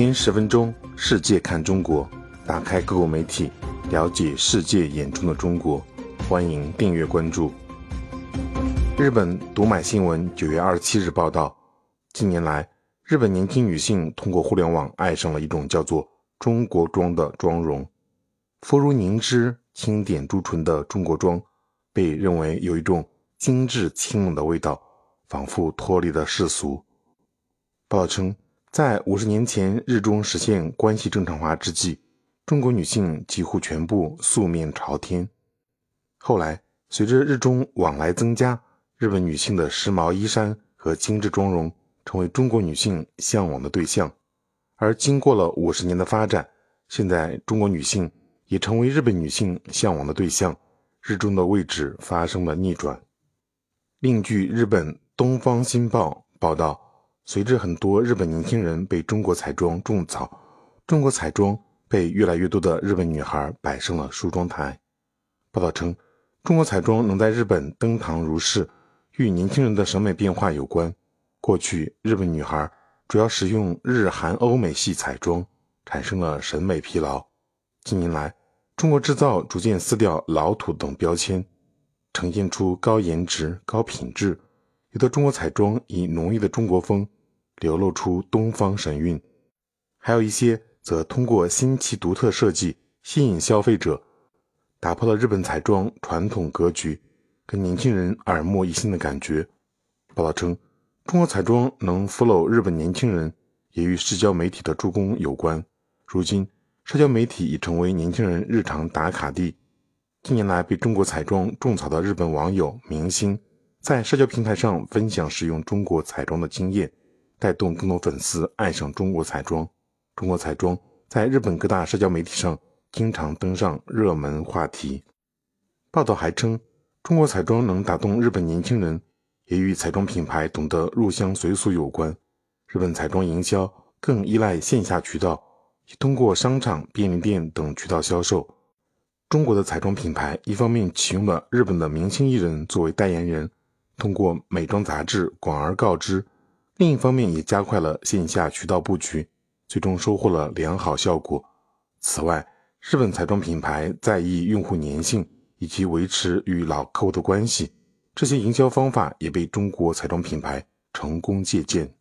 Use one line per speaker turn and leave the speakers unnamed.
天十分钟，世界看中国，打开各国媒体，了解世界眼中的中国。欢迎订阅关注。日本读买新闻九月二十七日报道，近年来，日本年轻女性通过互联网爱上了一种叫做“中国妆”的妆容。肤如凝脂、轻点朱唇的中国妆，被认为有一种精致清冷的味道，仿佛脱离了世俗。报道称。在五十年前日中实现关系正常化之际，中国女性几乎全部素面朝天。后来，随着日中往来增加，日本女性的时髦衣衫和精致妆容成为中国女性向往的对象。而经过了五十年的发展，现在中国女性也成为日本女性向往的对象，日中的位置发生了逆转。另据日本《东方新报》报道。随着很多日本年轻人被中国彩妆种草，中国彩妆被越来越多的日本女孩摆上了梳妆台。报道称，中国彩妆能在日本登堂入室，与年轻人的审美变化有关。过去，日本女孩主要使用日韩欧美系彩妆，产生了审美疲劳。近年来，中国制造逐渐撕掉老土等标签，呈现出高颜值、高品质。有的中国彩妆以浓郁的中国风。流露出东方神韵，还有一些则通过新奇独特设计吸引消费者，打破了日本彩妆传统格局，跟年轻人耳目一新的感觉。报道称，中国彩妆能 follow 日本年轻人，也与社交媒体的助攻有关。如今，社交媒体已成为年轻人日常打卡地。近年来，被中国彩妆种草的日本网友、明星，在社交平台上分享使用中国彩妆的经验。带动更多粉丝爱上中国彩妆。中国彩妆在日本各大社交媒体上经常登上热门话题。报道还称，中国彩妆能打动日本年轻人，也与彩妆品牌懂得入乡随俗有关。日本彩妆营销更依赖线下渠道，通过商场、便利店等渠道销售。中国的彩妆品牌一方面启用了日本的明星艺人作为代言人，通过美妆杂志广而告之。另一方面，也加快了线下渠道布局，最终收获了良好效果。此外，日本彩妆品牌在意用户粘性以及维持与老客户的关系，这些营销方法也被中国彩妆品牌成功借鉴。